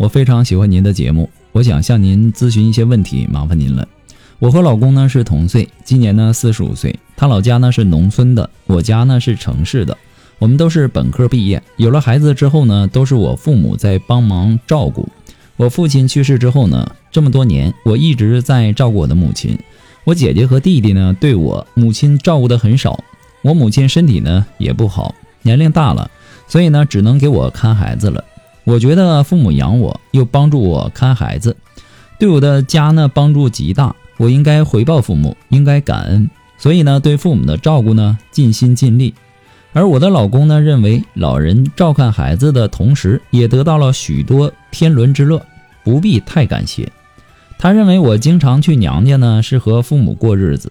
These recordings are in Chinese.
我非常喜欢您的节目，我想向您咨询一些问题，麻烦您了。我和老公呢是同岁，今年呢四十五岁，他老家呢是农村的，我家呢是城市的。我们都是本科毕业，有了孩子之后呢，都是我父母在帮忙照顾。我父亲去世之后呢，这么多年我一直在照顾我的母亲。我姐姐和弟弟呢，对我母亲照顾的很少。我母亲身体呢也不好，年龄大了，所以呢只能给我看孩子了。我觉得父母养我，又帮助我看孩子，对我的家呢帮助极大。我应该回报父母，应该感恩。所以呢，对父母的照顾呢尽心尽力。而我的老公呢认为，老人照看孩子的同时，也得到了许多天伦之乐，不必太感谢。他认为我经常去娘家呢，是和父母过日子，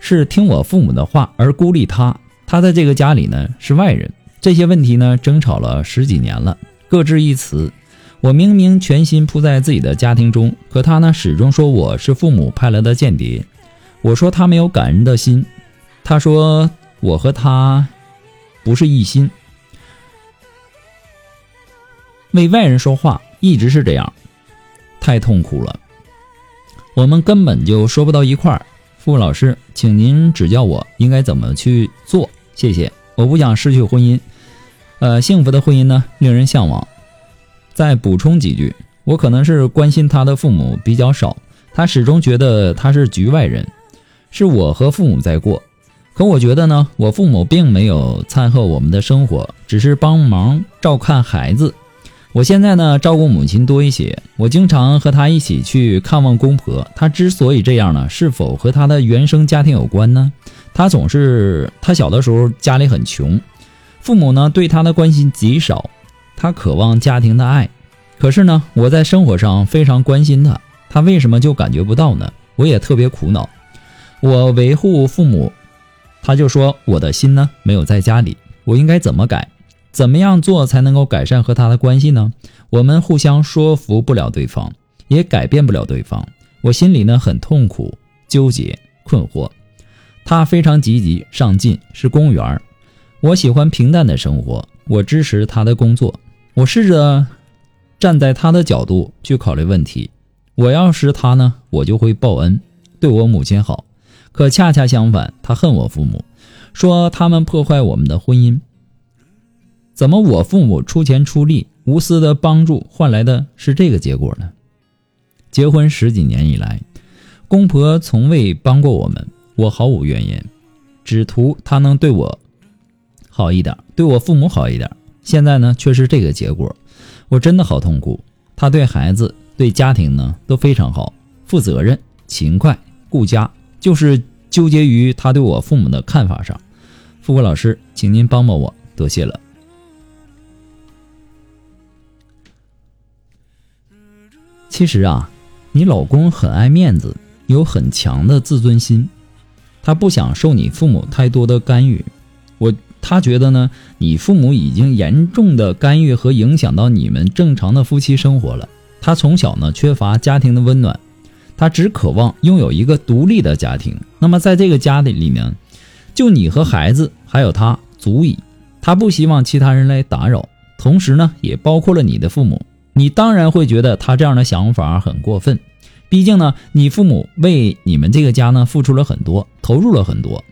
是听我父母的话而孤立他。他在这个家里呢是外人。这些问题呢争吵了十几年了。各执一词，我明明全心扑在自己的家庭中，可他呢始终说我是父母派来的间谍。我说他没有感恩的心，他说我和他不是一心。为外人说话一直是这样，太痛苦了。我们根本就说不到一块儿。傅老师，请您指教我应该怎么去做，谢谢。我不想失去婚姻。呃，幸福的婚姻呢，令人向往。再补充几句，我可能是关心他的父母比较少，他始终觉得他是局外人，是我和父母在过。可我觉得呢，我父母并没有掺和我们的生活，只是帮忙照看孩子。我现在呢，照顾母亲多一些，我经常和他一起去看望公婆。他之所以这样呢，是否和他的原生家庭有关呢？他总是，他小的时候家里很穷。父母呢对他的关心极少，他渴望家庭的爱，可是呢我在生活上非常关心他，他为什么就感觉不到呢？我也特别苦恼。我维护父母，他就说我的心呢没有在家里，我应该怎么改？怎么样做才能够改善和他的关系呢？我们互相说服不了对方，也改变不了对方，我心里呢很痛苦、纠结、困惑。他非常积极上进，是公务员。我喜欢平淡的生活，我支持他的工作，我试着站在他的角度去考虑问题。我要是他呢，我就会报恩，对我母亲好。可恰恰相反，他恨我父母，说他们破坏我们的婚姻。怎么我父母出钱出力，无私的帮助换来的是这个结果呢？结婚十几年以来，公婆从未帮过我们，我毫无怨言，只图他能对我。好一点，对我父母好一点。现在呢，却是这个结果，我真的好痛苦。他对孩子、对家庭呢都非常好，负责任、勤快、顾家，就是纠结于他对我父母的看法上。富贵老师，请您帮帮我，多谢了。其实啊，你老公很爱面子，有很强的自尊心，他不想受你父母太多的干预。我。他觉得呢，你父母已经严重的干预和影响到你们正常的夫妻生活了。他从小呢缺乏家庭的温暖，他只渴望拥有一个独立的家庭。那么在这个家里里面，就你和孩子还有他足矣。他不希望其他人来打扰，同时呢也包括了你的父母。你当然会觉得他这样的想法很过分，毕竟呢你父母为你们这个家呢付出了很多，投入了很多。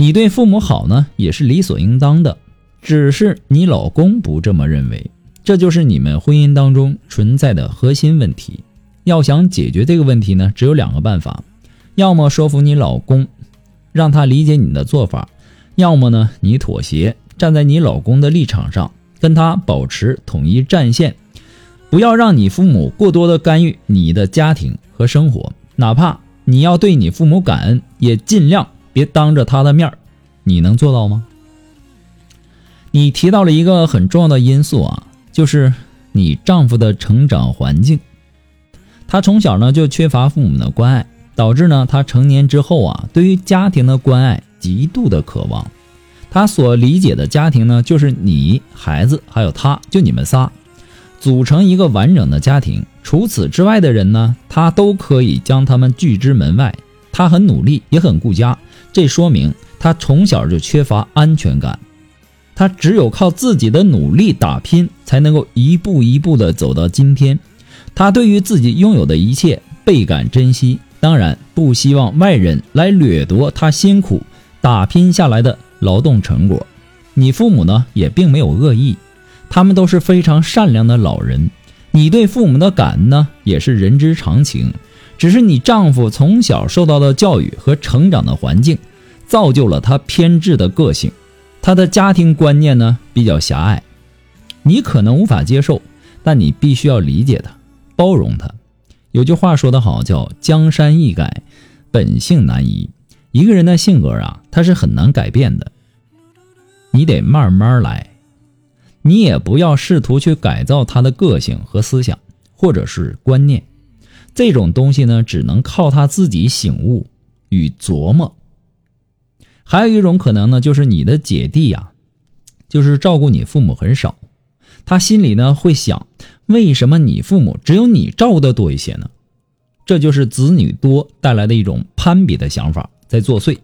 你对父母好呢，也是理所应当的。只是你老公不这么认为，这就是你们婚姻当中存在的核心问题。要想解决这个问题呢，只有两个办法：要么说服你老公，让他理解你的做法；要么呢，你妥协，站在你老公的立场上，跟他保持统一战线，不要让你父母过多的干预你的家庭和生活。哪怕你要对你父母感恩，也尽量别当着他的面。你能做到吗？你提到了一个很重要的因素啊，就是你丈夫的成长环境。他从小呢就缺乏父母的关爱，导致呢他成年之后啊，对于家庭的关爱极度的渴望。他所理解的家庭呢，就是你、孩子还有他，就你们仨，组成一个完整的家庭。除此之外的人呢，他都可以将他们拒之门外。他很努力，也很顾家，这说明他从小就缺乏安全感。他只有靠自己的努力打拼，才能够一步一步的走到今天。他对于自己拥有的一切倍感珍惜，当然不希望外人来掠夺他辛苦打拼下来的劳动成果。你父母呢也并没有恶意，他们都是非常善良的老人。你对父母的感恩呢也是人之常情，只是你丈夫从小受到的教育和成长的环境，造就了他偏执的个性，他的家庭观念呢比较狭隘，你可能无法接受，但你必须要理解他。包容他，有句话说得好，叫“江山易改，本性难移”。一个人的性格啊，他是很难改变的，你得慢慢来。你也不要试图去改造他的个性和思想，或者是观念。这种东西呢，只能靠他自己醒悟与琢磨。还有一种可能呢，就是你的姐弟呀，就是照顾你父母很少，他心里呢会想。为什么你父母只有你照顾的多一些呢？这就是子女多带来的一种攀比的想法在作祟。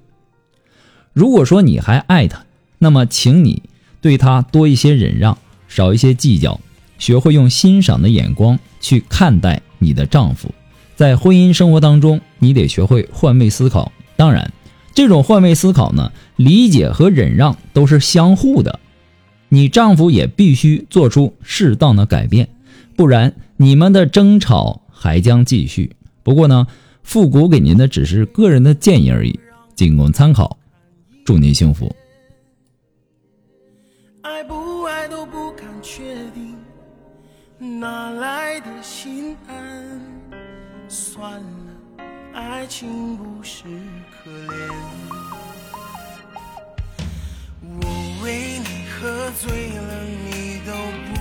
如果说你还爱他，那么请你对他多一些忍让，少一些计较，学会用欣赏的眼光去看待你的丈夫。在婚姻生活当中，你得学会换位思考。当然，这种换位思考呢，理解和忍让都是相互的。你丈夫也必须做出适当的改变。不然，你们的争吵还将继续。不过呢，复古给您的只是个人的建议而已，仅供参考。祝您幸福。爱不爱都不敢确定，哪来的心安？算了，爱情不是可怜。我为你喝醉了，你都不。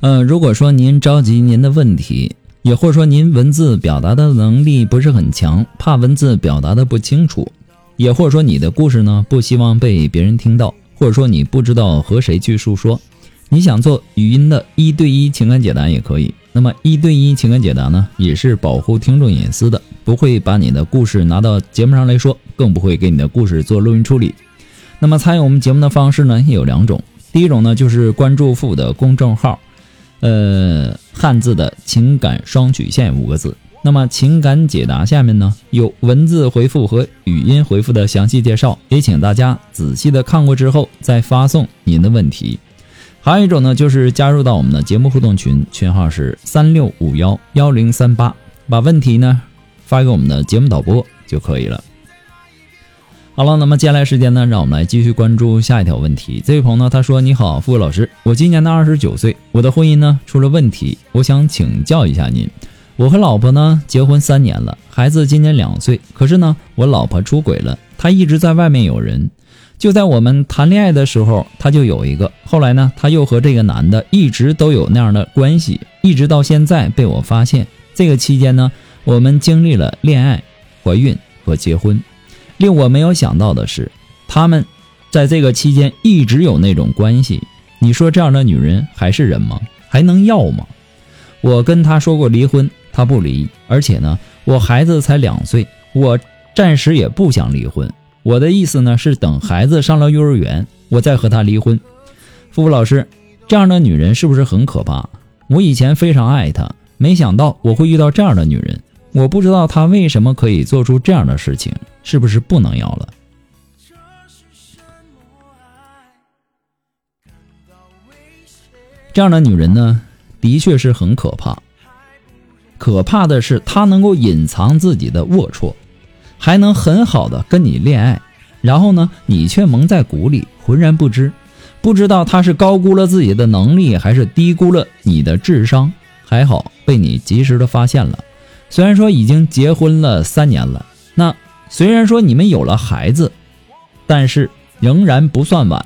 嗯，如果说您着急您的问题，也或者说您文字表达的能力不是很强，怕文字表达的不清楚，也或者说你的故事呢不希望被别人听到，或者说你不知道和谁去诉说，你想做语音的一对一情感解答也可以。那么一对一情感解答呢，也是保护听众隐私的，不会把你的故事拿到节目上来说，更不会给你的故事做录音处理。那么参与我们节目的方式呢，有两种，第一种呢就是关注父的公众号。呃，汉字的情感双曲线五个字。那么情感解答下面呢有文字回复和语音回复的详细介绍，也请大家仔细的看过之后再发送您的问题。还有一种呢，就是加入到我们的节目互动群，群号是三六五幺幺零三八，把问题呢发给我们的节目导播就可以了。好了，那么接下来时间呢，让我们来继续关注下一条问题。这位朋友呢，他说：“你好，付老师，我今年呢二十九岁，我的婚姻呢出了问题，我想请教一下您。我和老婆呢结婚三年了，孩子今年两岁，可是呢我老婆出轨了，她一直在外面有人。就在我们谈恋爱的时候，她就有一个，后来呢她又和这个男的一直都有那样的关系，一直到现在被我发现。这个期间呢，我们经历了恋爱、怀孕和结婚。”令我没有想到的是，他们在这个期间一直有那种关系。你说这样的女人还是人吗？还能要吗？我跟她说过离婚，她不离。而且呢，我孩子才两岁，我暂时也不想离婚。我的意思呢是等孩子上了幼儿园，我再和他离婚。付付老师，这样的女人是不是很可怕？我以前非常爱她，没想到我会遇到这样的女人。我不知道她为什么可以做出这样的事情，是不是不能要了？这样的女人呢，的确是很可怕。可怕的是，她能够隐藏自己的龌龊，还能很好的跟你恋爱，然后呢，你却蒙在鼓里，浑然不知。不知道他是高估了自己的能力，还是低估了你的智商。还好被你及时的发现了。虽然说已经结婚了三年了，那虽然说你们有了孩子，但是仍然不算晚。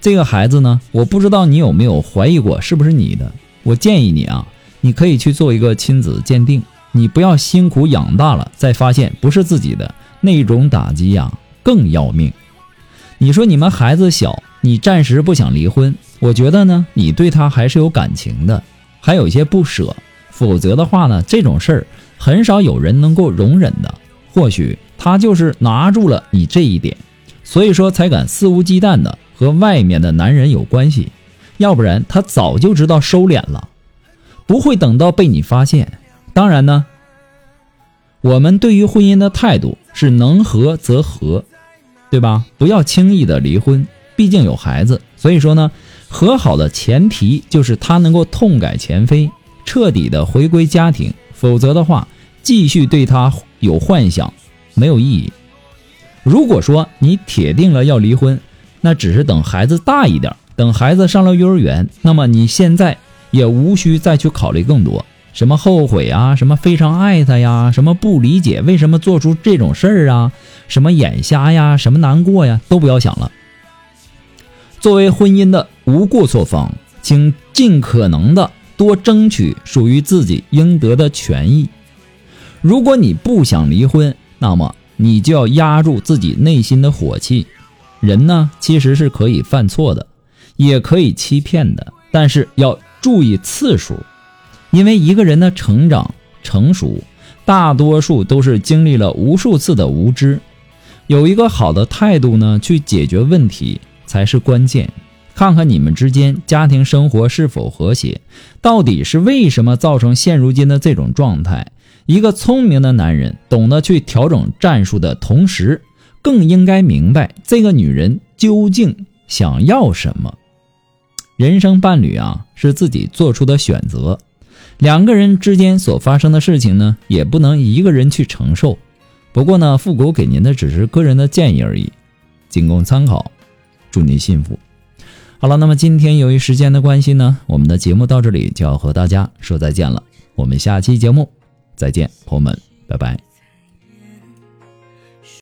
这个孩子呢，我不知道你有没有怀疑过是不是你的。我建议你啊，你可以去做一个亲子鉴定。你不要辛苦养大了再发现不是自己的，那种打击呀更要命。你说你们孩子小，你暂时不想离婚，我觉得呢，你对他还是有感情的，还有一些不舍。否则的话呢，这种事儿很少有人能够容忍的。或许他就是拿住了你这一点，所以说才敢肆无忌惮的。和外面的男人有关系，要不然他早就知道收敛了，不会等到被你发现。当然呢，我们对于婚姻的态度是能和则和，对吧？不要轻易的离婚，毕竟有孩子。所以说呢，和好的前提就是他能够痛改前非，彻底的回归家庭。否则的话，继续对他有幻想没有意义。如果说你铁定了要离婚，那只是等孩子大一点，等孩子上了幼儿园，那么你现在也无需再去考虑更多，什么后悔啊，什么非常爱他呀，什么不理解为什么做出这种事儿啊，什么眼瞎呀，什么难过呀，都不要想了。作为婚姻的无过错方，请尽可能的多争取属于自己应得的权益。如果你不想离婚，那么你就要压住自己内心的火气。人呢，其实是可以犯错的，也可以欺骗的，但是要注意次数，因为一个人的成长成熟，大多数都是经历了无数次的无知。有一个好的态度呢，去解决问题才是关键。看看你们之间家庭生活是否和谐，到底是为什么造成现如今的这种状态？一个聪明的男人懂得去调整战术的同时。更应该明白这个女人究竟想要什么。人生伴侣啊，是自己做出的选择。两个人之间所发生的事情呢，也不能一个人去承受。不过呢，复古给您的只是个人的建议而已，仅供参考。祝您幸福。好了，那么今天由于时间的关系呢，我们的节目到这里就要和大家说再见了。我们下期节目再见，朋友们，拜拜。